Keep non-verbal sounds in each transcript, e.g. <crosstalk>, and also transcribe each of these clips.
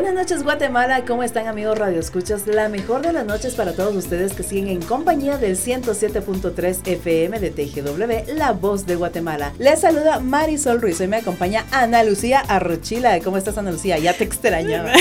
Buenas noches Guatemala, ¿cómo están amigos Radio Escuchas? La mejor de las noches para todos ustedes que siguen en compañía del 107.3 FM de TGW, La Voz de Guatemala. Les saluda Marisol Ruiz, hoy me acompaña Ana Lucía Arrochila. ¿Cómo estás Ana Lucía? Ya te extrañaba.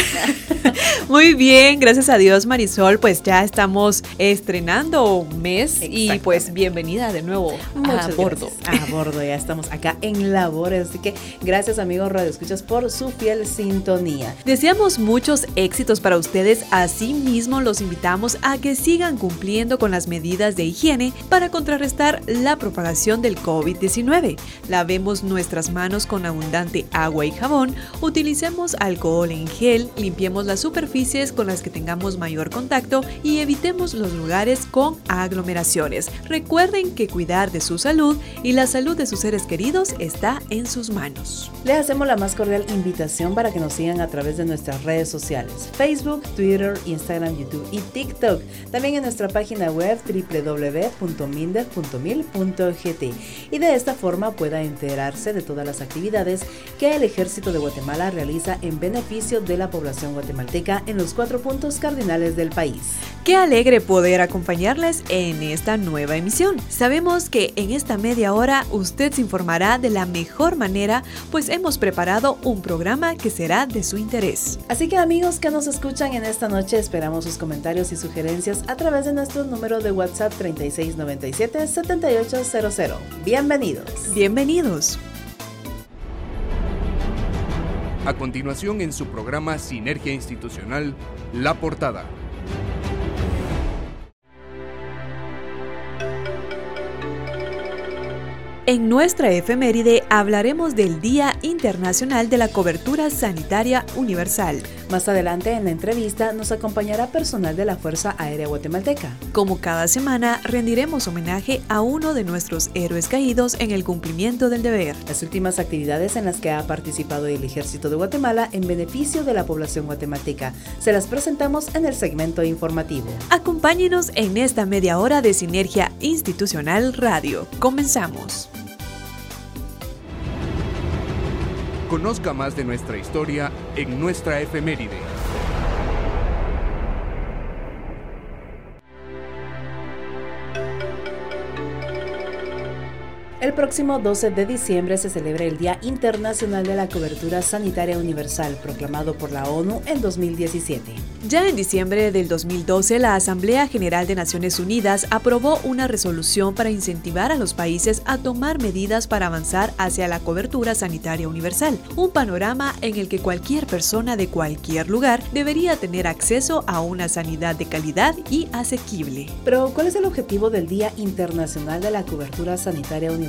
<laughs> Muy bien, gracias a Dios Marisol, pues ya estamos estrenando un mes y pues bienvenida de nuevo a bordo. A bordo, ya estamos acá en labores, así que gracias amigos Radio Escuchas por su fiel sintonía. Decíamos muchos éxitos para ustedes, asimismo los invitamos a que sigan cumpliendo con las medidas de higiene para contrarrestar la propagación del COVID-19. Lavemos nuestras manos con abundante agua y jabón, utilicemos alcohol en gel, limpiemos las superficies con las que tengamos mayor contacto y evitemos los lugares con aglomeraciones. Recuerden que cuidar de su salud y la salud de sus seres queridos está en sus manos. Les hacemos la más cordial invitación para que nos sigan a través de nuestra redes sociales, Facebook, Twitter, Instagram, YouTube y TikTok. También en nuestra página web www.minder.mil.gt y de esta forma pueda enterarse de todas las actividades que el Ejército de Guatemala realiza en beneficio de la población guatemalteca en los cuatro puntos cardinales del país. Qué alegre poder acompañarles en esta nueva emisión. Sabemos que en esta media hora usted se informará de la mejor manera, pues hemos preparado un programa que será de su interés. Así que amigos que nos escuchan en esta noche, esperamos sus comentarios y sugerencias a través de nuestro número de WhatsApp 3697-7800. Bienvenidos. Bienvenidos. A continuación en su programa Sinergia Institucional, La Portada. En nuestra efeméride hablaremos del Día Internacional de la Cobertura Sanitaria Universal. Más adelante en la entrevista nos acompañará personal de la Fuerza Aérea Guatemalteca. Como cada semana, rendiremos homenaje a uno de nuestros héroes caídos en el cumplimiento del deber. Las últimas actividades en las que ha participado el Ejército de Guatemala en beneficio de la población guatemalteca se las presentamos en el segmento informativo. Acompáñenos en esta media hora de Sinergia Institucional Radio. Comenzamos. Conozca más de nuestra historia en nuestra efeméride. El próximo 12 de diciembre se celebra el Día Internacional de la Cobertura Sanitaria Universal, proclamado por la ONU en 2017. Ya en diciembre del 2012, la Asamblea General de Naciones Unidas aprobó una resolución para incentivar a los países a tomar medidas para avanzar hacia la cobertura sanitaria universal, un panorama en el que cualquier persona de cualquier lugar debería tener acceso a una sanidad de calidad y asequible. Pero, ¿cuál es el objetivo del Día Internacional de la Cobertura Sanitaria Universal?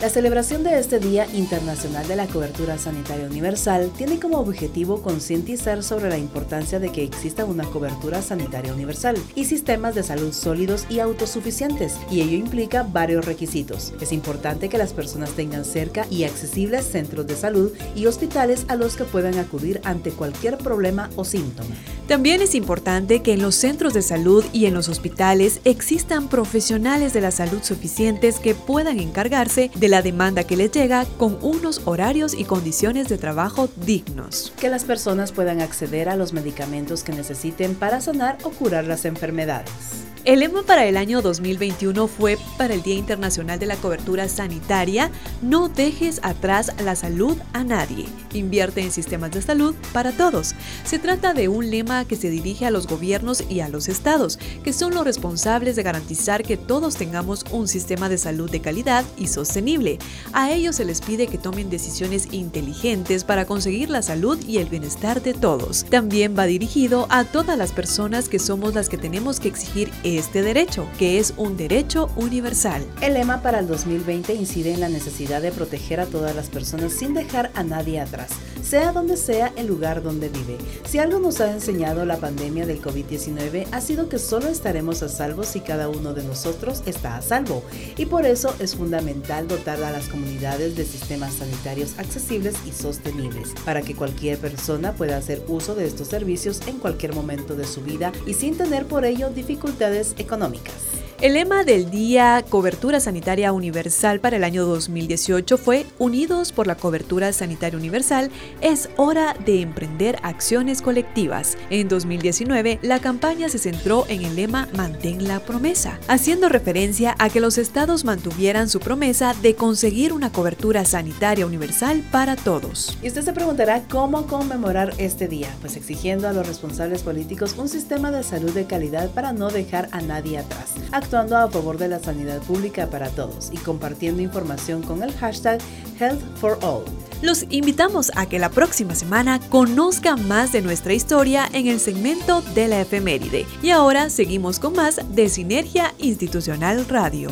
La celebración de este Día Internacional de la Cobertura Sanitaria Universal tiene como objetivo concientizar sobre la importancia de que exista una cobertura sanitaria universal y sistemas de salud sólidos y autosuficientes, y ello implica varios requisitos. Es importante que las personas tengan cerca y accesibles centros de salud y hospitales a los que puedan acudir ante cualquier problema o síntoma. También es importante que en los centros de salud y en los hospitales existan profesionales de la salud suficientes que puedan encargarse de la demanda que les llega con unos horarios y condiciones de trabajo dignos. Que las personas puedan acceder a los medicamentos que necesiten para sanar o curar las enfermedades. El lema para el año 2021 fue para el Día Internacional de la Cobertura Sanitaria, no dejes atrás la salud a nadie. Invierte en sistemas de salud para todos. Se trata de un lema que se dirige a los gobiernos y a los estados, que son los responsables de garantizar que todos tengamos un sistema de salud de calidad y sostenible. A ellos se les pide que tomen decisiones inteligentes para conseguir la salud y el bienestar de todos. También va dirigido a todas las personas que somos las que tenemos que exigir este derecho, que es un derecho universal. El lema para el 2020 incide en la necesidad de proteger a todas las personas sin dejar a nadie atrás sea donde sea el lugar donde vive. Si algo nos ha enseñado la pandemia del COVID-19 ha sido que solo estaremos a salvo si cada uno de nosotros está a salvo. Y por eso es fundamental dotar a las comunidades de sistemas sanitarios accesibles y sostenibles, para que cualquier persona pueda hacer uso de estos servicios en cualquier momento de su vida y sin tener por ello dificultades económicas. El lema del Día Cobertura Sanitaria Universal para el año 2018 fue Unidos por la Cobertura Sanitaria Universal, es hora de emprender acciones colectivas. En 2019, la campaña se centró en el lema Mantén la promesa, haciendo referencia a que los estados mantuvieran su promesa de conseguir una cobertura sanitaria universal para todos. Y usted se preguntará cómo conmemorar este día, pues exigiendo a los responsables políticos un sistema de salud de calidad para no dejar a nadie atrás actuando a favor de la sanidad pública para todos y compartiendo información con el hashtag Health for All. Los invitamos a que la próxima semana conozcan más de nuestra historia en el segmento de la efeméride. Y ahora seguimos con más de Sinergia Institucional Radio.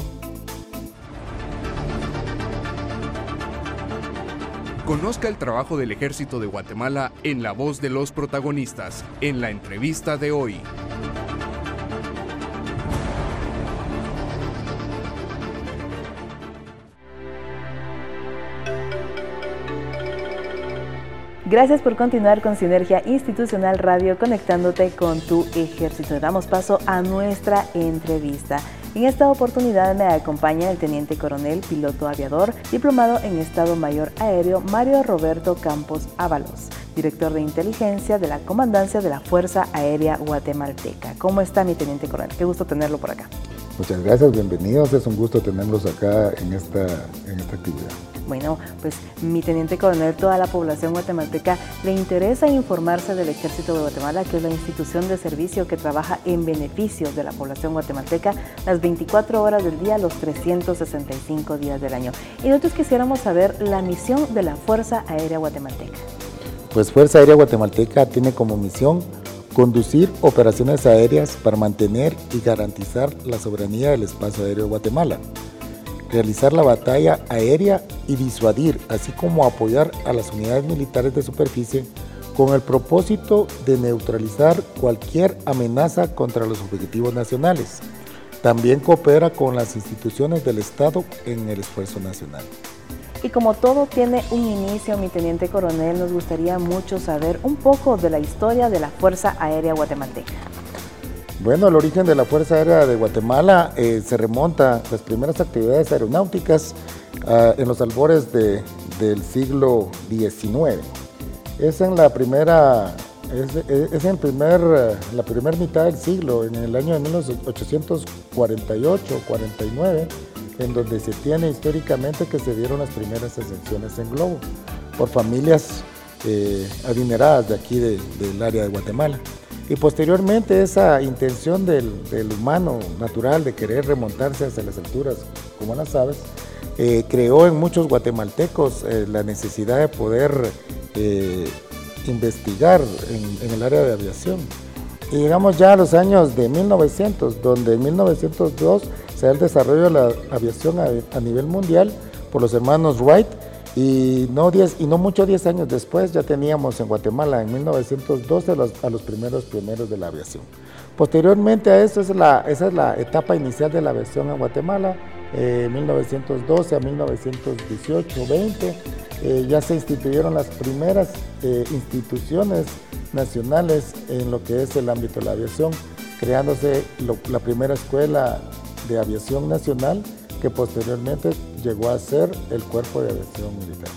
Conozca el trabajo del Ejército de Guatemala en la voz de los protagonistas, en la entrevista de hoy. Gracias por continuar con Sinergia Institucional Radio conectándote con tu ejército. Damos paso a nuestra entrevista. En esta oportunidad me acompaña el teniente coronel, piloto aviador, diplomado en Estado Mayor Aéreo Mario Roberto Campos Ábalos, director de inteligencia de la Comandancia de la Fuerza Aérea Guatemalteca. ¿Cómo está mi teniente coronel? Qué gusto tenerlo por acá. Muchas gracias, bienvenidos. Es un gusto tenerlos acá en esta, en esta actividad. Bueno, pues mi teniente coronel, toda la población guatemalteca le interesa informarse del Ejército de Guatemala, que es la institución de servicio que trabaja en beneficio de la población guatemalteca las 24 horas del día, los 365 días del año. Y nosotros quisiéramos saber la misión de la Fuerza Aérea Guatemalteca. Pues Fuerza Aérea Guatemalteca tiene como misión conducir operaciones aéreas para mantener y garantizar la soberanía del espacio aéreo de Guatemala realizar la batalla aérea y disuadir, así como apoyar a las unidades militares de superficie con el propósito de neutralizar cualquier amenaza contra los objetivos nacionales. También coopera con las instituciones del Estado en el esfuerzo nacional. Y como todo tiene un inicio, mi teniente coronel, nos gustaría mucho saber un poco de la historia de la Fuerza Aérea Guatemalteca. Bueno, el origen de la Fuerza Aérea de Guatemala eh, se remonta a las primeras actividades aeronáuticas ah, en los albores del siglo XIX. Es en la primera, es, en primer, la primera mitad del siglo, en el año de 1848-49, en donde se tiene históricamente que se dieron las primeras ascensiones en globo por familias eh, adineradas de aquí del área de Guatemala. Y posteriormente esa intención del, humano natural de querer remontarse hacia las alturas, como las aves, eh, creó en muchos guatemaltecos eh, la necesidad de poder eh, investigar en, el área de aviación. Y llegamos ya a los años de 1900, donde en 1902 se da el desarrollo de la aviación a, a nivel mundial por los hermanos Wright, y no, diez, y no mucho 10 años después ya teníamos en Guatemala, en 1912, a los primeros pioneros de la aviación. Posteriormente a eso, es la, esa es la etapa inicial de la aviación en Guatemala, eh, 1912 a 1918-20, eh, ya se instituyeron las primeras eh, instituciones nacionales en lo que es el ámbito de la aviación, creándose la primera escuela de aviación nacional que posteriormente llegó a ser el Cuerpo de Aviación Militar.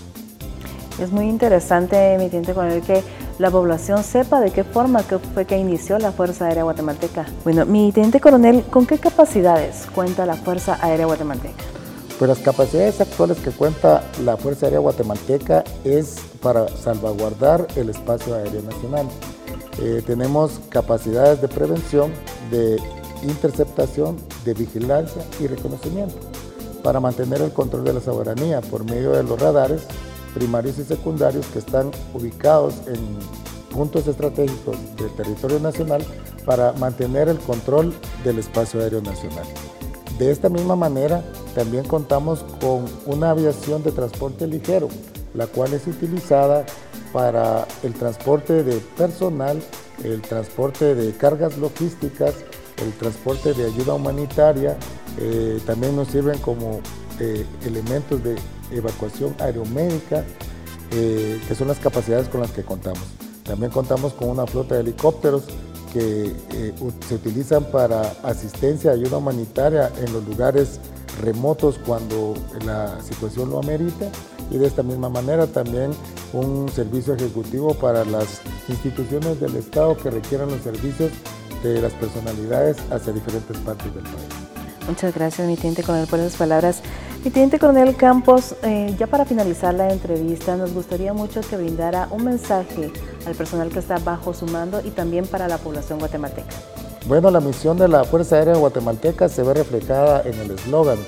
Es muy interesante, mi teniente coronel, que la población sepa de qué forma fue que inició la Fuerza Aérea Guatemalteca. Bueno, mi teniente coronel, ¿con qué capacidades cuenta la Fuerza Aérea Guatemalteca? Pues las capacidades actuales que cuenta la Fuerza Aérea Guatemalteca es para salvaguardar el espacio aéreo nacional. Eh, tenemos capacidades de prevención, de interceptación, de vigilancia y reconocimiento para mantener el control de la soberanía por medio de los radares primarios y secundarios que están ubicados en puntos estratégicos del territorio nacional para mantener el control del espacio aéreo nacional. De esta misma manera, también contamos con una aviación de transporte ligero, la cual es utilizada para el transporte de personal, el transporte de cargas logísticas, el transporte de ayuda humanitaria, eh, también nos sirven como eh, elementos de evacuación aeromédica, eh, que son las capacidades con las que contamos. También contamos con una flota de helicópteros que se utilizan para asistencia, ayuda humanitaria en los lugares remotos cuando la situación lo amerita y de esta misma manera también un servicio ejecutivo para las instituciones del Estado que requieran los servicios de las personalidades hacia diferentes partes del país. Muchas gracias, mi teniente coronel, por esas palabras. Mi teniente coronel Campos, eh, ya para finalizar la entrevista, nos gustaría mucho que brindara un mensaje al personal que está bajo su mando y también para la población guatemalteca. Bueno, la misión de la Fuerza Aérea Guatemalteca se ve reflejada en el eslogan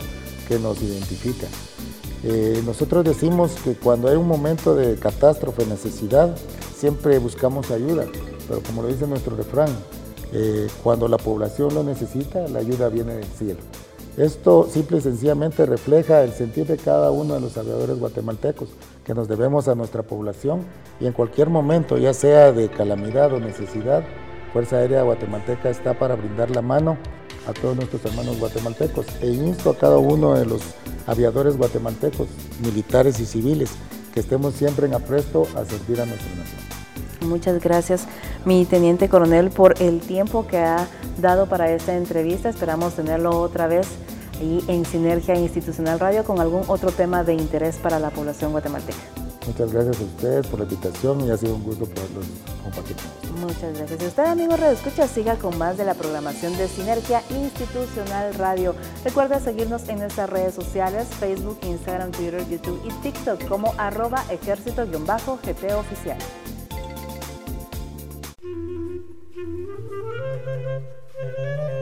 que nos identifica. Eh, nosotros decimos que cuando hay un momento de catástrofe, necesidad, siempre buscamos ayuda, pero como lo dice nuestro refrán, eh, cuando la población lo necesita, la ayuda viene del cielo. Esto simple y sencillamente refleja el sentir de cada uno de los aviadores guatemaltecos, que nos debemos a nuestra población y en cualquier momento, ya sea de calamidad o necesidad, Fuerza Aérea Guatemalteca está para brindar la mano a todos nuestros hermanos guatemaltecos e insto a cada uno de los aviadores guatemaltecos, militares y civiles, que estemos siempre en apresto a servir a nuestra nación. Muchas gracias, mi teniente coronel, por el tiempo que ha dado para esta entrevista. Esperamos tenerlo otra vez ahí en Sinergia Institucional Radio con algún otro tema de interés para la población guatemalteca. Muchas gracias a ustedes por la invitación y ha sido un gusto poderlos compartir Muchas gracias. Y usted, amigo Radio Escucha, siga con más de la programación de Sinergia Institucional Radio. Recuerda seguirnos en nuestras redes sociales, Facebook, Instagram, Twitter, YouTube y TikTok como arroba ejército-gt oficial. Thank <laughs> you.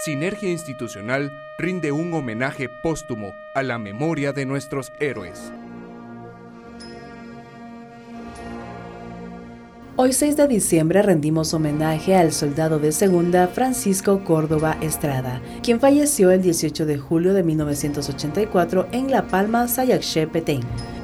Sinergia Institucional rinde un homenaje póstumo a la memoria de nuestros héroes. Hoy 6 de diciembre rendimos homenaje al soldado de segunda Francisco Córdoba Estrada, quien falleció el 18 de julio de 1984 en La Palma, Sayaxché, Petén.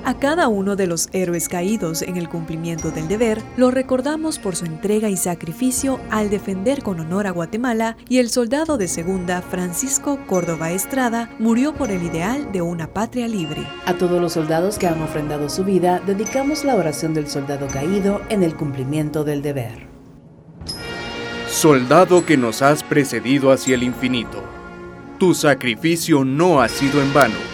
A cada uno de los héroes caídos en el cumplimiento del deber, lo recordamos por su entrega y sacrificio al defender con honor a Guatemala y el soldado de segunda, Francisco Córdoba Estrada, murió por el ideal de una patria libre. A todos los soldados que han ofrendado su vida, dedicamos la oración del soldado caído en el cumplimiento del deber. Soldado que nos has precedido hacia el infinito, tu sacrificio no ha sido en vano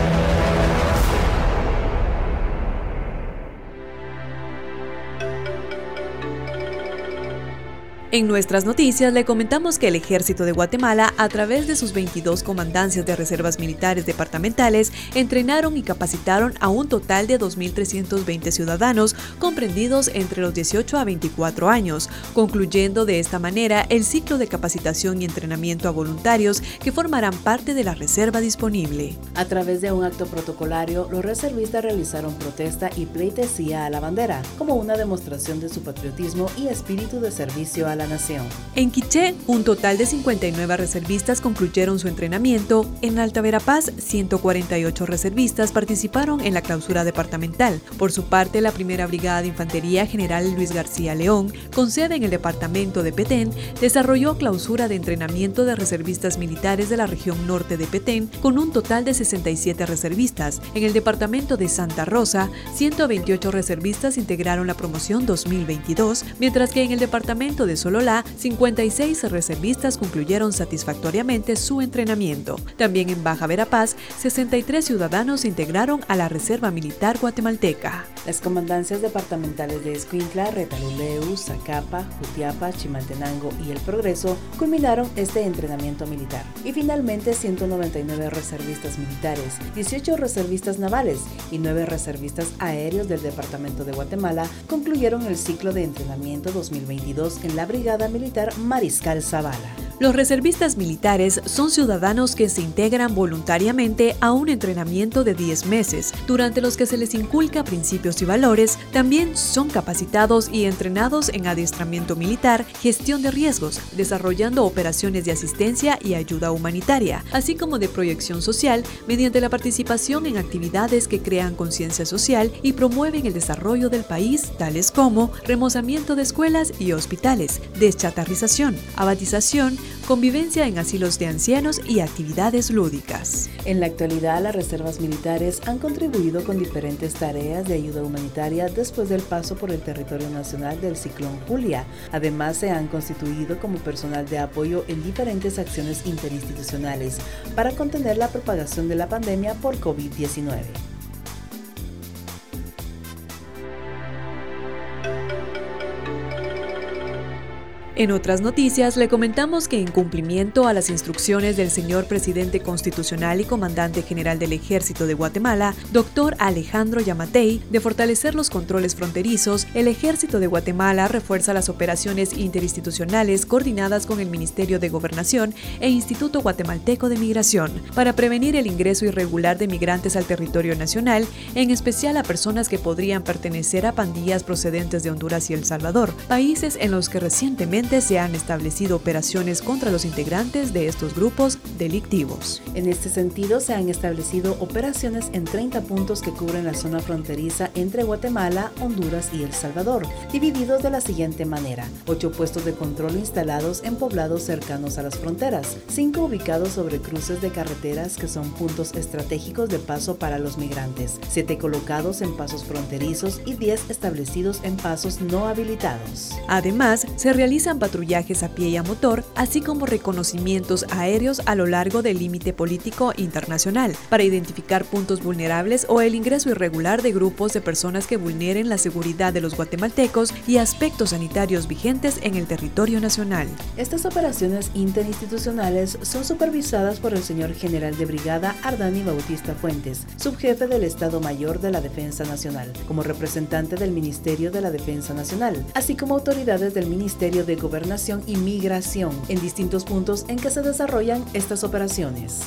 En nuestras noticias le comentamos que el Ejército de Guatemala, a través de sus 22 comandancias de reservas militares departamentales, entrenaron y capacitaron a un total de 2.320 ciudadanos comprendidos entre los 18 a 24 años, concluyendo de esta manera el ciclo de capacitación y entrenamiento a voluntarios que formarán parte de la reserva disponible. A través de un acto protocolario, los reservistas realizaron protesta y pleitesía a la bandera, como una demostración de su patriotismo y espíritu de servicio a la nación. En Quiché, un total de 59 reservistas concluyeron su entrenamiento. En Alta Verapaz, 148 reservistas participaron en la clausura departamental. Por su parte, la primera brigada de infantería general Luis García León, con sede en el departamento de Petén, desarrolló clausura de entrenamiento de reservistas militares de la región norte de Petén, con un total de 67 reservistas. En el departamento de Santa Rosa, 128 reservistas integraron la promoción 2022, mientras que en el departamento de Sol Lola, 56 reservistas concluyeron satisfactoriamente su entrenamiento. También en Baja Verapaz, 63 ciudadanos se integraron a la Reserva Militar Guatemalteca. Las comandancias departamentales de Escuintla, Retaluleu, Zacapa, Jutiapa, Chimaltenango y El Progreso culminaron este entrenamiento militar. Y finalmente 199 reservistas militares, 18 reservistas navales y 9 reservistas aéreos del Departamento de Guatemala concluyeron el ciclo de entrenamiento 2022 en la Brigada Militar Mariscal Zavala. Los reservistas militares son ciudadanos que se integran voluntariamente a un entrenamiento de 10 meses, durante los que se les inculca principios y valores, también son capacitados y entrenados en adiestramiento militar, gestión de riesgos, desarrollando operaciones de asistencia y ayuda humanitaria, así como de proyección social mediante la participación en actividades que crean conciencia social y promueven el desarrollo del país, tales como remozamiento de escuelas y hospitales, deschatarrización, abatización, convivencia en asilos de ancianos y actividades lúdicas. En la actualidad, las reservas militares han contribuido con diferentes tareas de ayuda humanitaria después del paso por el territorio nacional del ciclón Julia. Además, se han constituido como personal de apoyo en diferentes acciones interinstitucionales para contener la propagación de la pandemia por COVID-19. En otras noticias, le comentamos que en cumplimiento a las instrucciones del señor presidente constitucional y comandante general del Ejército de Guatemala, doctor Alejandro Yamatei, de fortalecer los controles fronterizos, el Ejército de Guatemala refuerza las operaciones interinstitucionales coordinadas con el Ministerio de Gobernación e Instituto Guatemalteco de Migración para prevenir el ingreso irregular de migrantes al territorio nacional, en especial a personas que podrían pertenecer a pandillas procedentes de Honduras y El Salvador, países en los que recientemente se han establecido operaciones contra los integrantes de estos grupos delictivos. En este sentido, se han establecido operaciones en 30 puntos que cubren la zona fronteriza entre Guatemala, Honduras y El Salvador, divididos de la siguiente manera. 8 puestos de control instalados en poblados cercanos a las fronteras, 5 ubicados sobre cruces de carreteras que son puntos estratégicos de paso para los migrantes, 7 colocados en pasos fronterizos y 10 establecidos en pasos no habilitados. Además, se realiza realizan patrullajes a pie y a motor, así como reconocimientos aéreos a lo largo del límite político internacional, para identificar puntos vulnerables o el ingreso irregular de grupos de personas que vulneren la seguridad de los guatemaltecos y aspectos sanitarios vigentes en el territorio nacional. Estas operaciones interinstitucionales son supervisadas por el señor general de brigada Ardani Bautista Fuentes, subjefe del Estado Mayor de la Defensa Nacional, como representante del Ministerio de la Defensa Nacional, así como autoridades del Ministerio de Gobernación y Migración, en distintos puntos en que se desarrollan estas operaciones.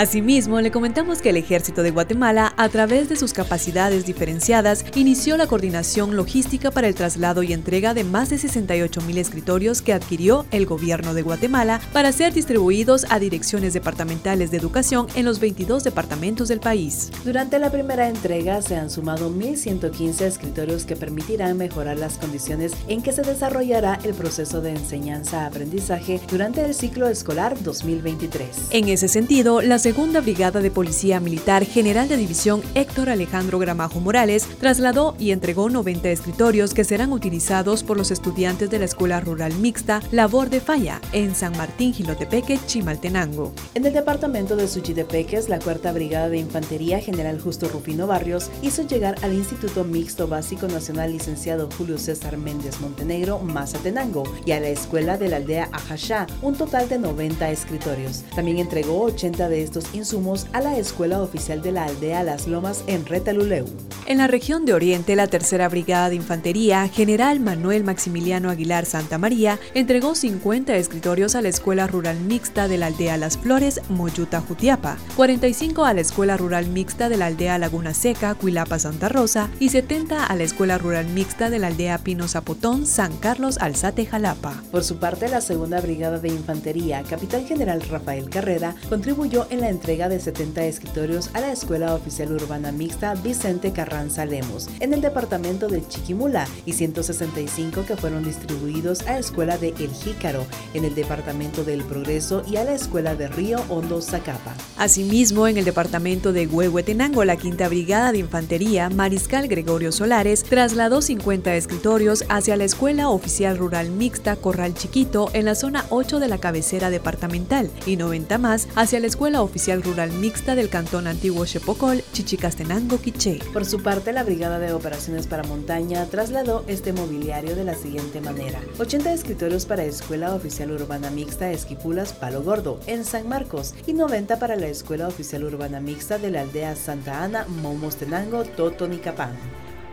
Asimismo, le comentamos que el Ejército de Guatemala, a través de sus capacidades diferenciadas, inició la coordinación logística para el traslado y entrega de más de 68 mil escritorios que adquirió el gobierno de Guatemala para ser distribuidos a direcciones departamentales de educación en los 22 departamentos del país. Durante la primera entrega se han sumado 1.115 escritorios que permitirán mejorar las condiciones en que se desarrollará el proceso de enseñanza-aprendizaje durante el ciclo escolar 2023. En ese sentido, la Segunda Brigada de Policía Militar General de División Héctor Alejandro Gramajo Morales trasladó y entregó 90 escritorios que serán utilizados por los estudiantes de la Escuela Rural Mixta Labor de Falla en San Martín Gilotepeque, Chimaltenango. En el departamento de Suchitepeques, la Cuarta Brigada de Infantería General Justo Rufino Barrios hizo llegar al Instituto Mixto Básico Nacional Licenciado Julio César Méndez Montenegro, Mazatenango, y a la Escuela de la Aldea Ajachá un total de 90 escritorios. También entregó 80 de estos insumos a la Escuela Oficial de la Aldea Las Lomas en Retaluleu. En la región de Oriente, la Tercera Brigada de Infantería, General Manuel Maximiliano Aguilar Santa María, entregó 50 escritorios a la Escuela Rural Mixta de la Aldea Las Flores, Moyuta Jutiapa, 45 a la Escuela Rural Mixta de la Aldea Laguna Seca, Cuilapa Santa Rosa y 70 a la Escuela Rural Mixta de la Aldea Pino Zapotón, San Carlos Alzate, Jalapa. Por su parte, la Segunda Brigada de Infantería, Capitán General Rafael Carrera, contribuyó en la entrega de 70 escritorios a la Escuela Oficial Urbana Mixta Vicente Carranza Lemos, en el departamento de Chiquimula, y 165 que fueron distribuidos a la Escuela de El Jícaro, en el departamento del Progreso, y a la Escuela de Río Hondo Zacapa. Asimismo, en el departamento de Huehuetenango, la Quinta Brigada de Infantería, Mariscal Gregorio Solares, trasladó 50 escritorios hacia la Escuela Oficial Rural Mixta Corral Chiquito, en la zona 8 de la cabecera departamental, y 90 más hacia la Escuela Oficial Rural Mixta del Cantón Antiguo Chepocol, Chichicastenango, Quiché. Por su parte, la Brigada de Operaciones para Montaña trasladó este mobiliario de la siguiente manera. 80 escritorios para Escuela Oficial Urbana Mixta Esquipulas Palo Gordo, en San Marcos, y 90 para la Escuela Oficial Urbana Mixta de la aldea Santa Ana, Momostenango, Totonicapán.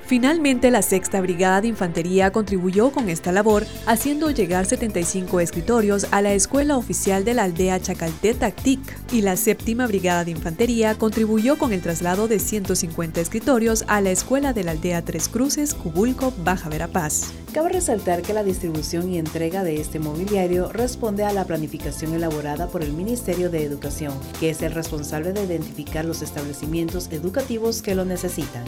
Finalmente, la Sexta Brigada de Infantería contribuyó con esta labor, haciendo llegar 75 escritorios a la Escuela Oficial de la Aldea Chacalté Tactic, y la Séptima Brigada de Infantería contribuyó con el traslado de 150 escritorios a la Escuela de la Aldea Tres Cruces, Cubulco, Baja Verapaz. Cabe resaltar que la distribución y entrega de este mobiliario responde a la planificación elaborada por el Ministerio de Educación, que es el responsable de identificar los establecimientos educativos que lo necesitan.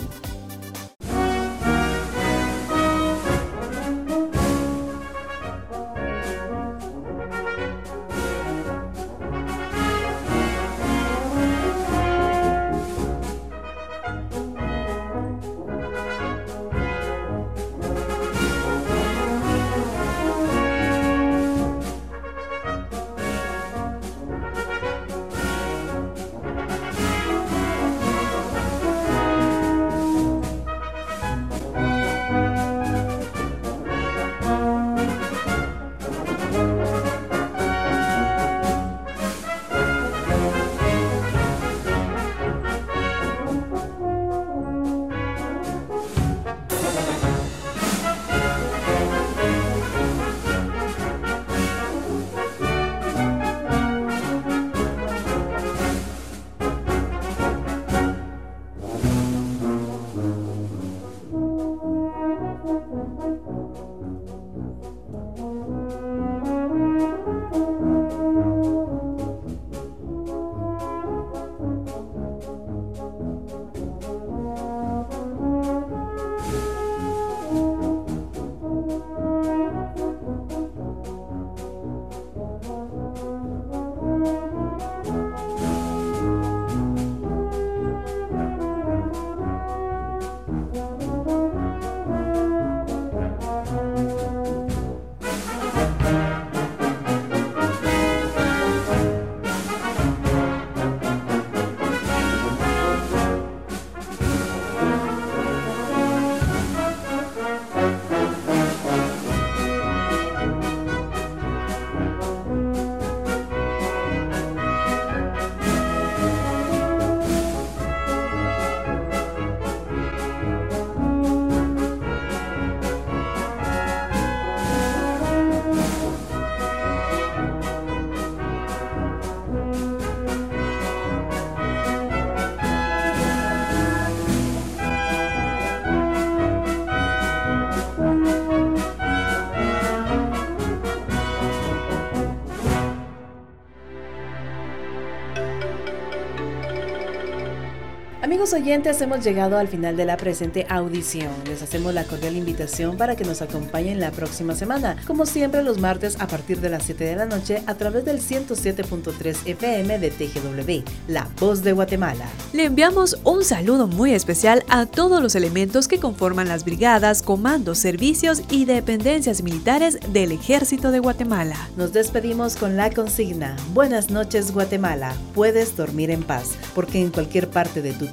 Amigos oyentes, hemos llegado al final de la presente audición. Les hacemos la cordial invitación para que nos acompañen la próxima semana, como siempre los martes a partir de las 7 de la noche a través del 107.3 FM de TGW, La Voz de Guatemala. Le enviamos un saludo muy especial a todos los elementos que conforman las brigadas, comandos, servicios y dependencias militares del Ejército de Guatemala. Nos despedimos con la consigna, Buenas noches Guatemala, puedes dormir en paz, porque en cualquier parte de tu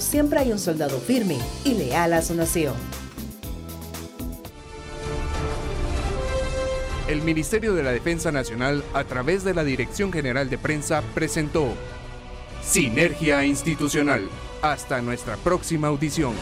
siempre hay un soldado firme y leal a su nación. El Ministerio de la Defensa Nacional, a través de la Dirección General de Prensa, presentó Sinergia Institucional. Hasta nuestra próxima audición.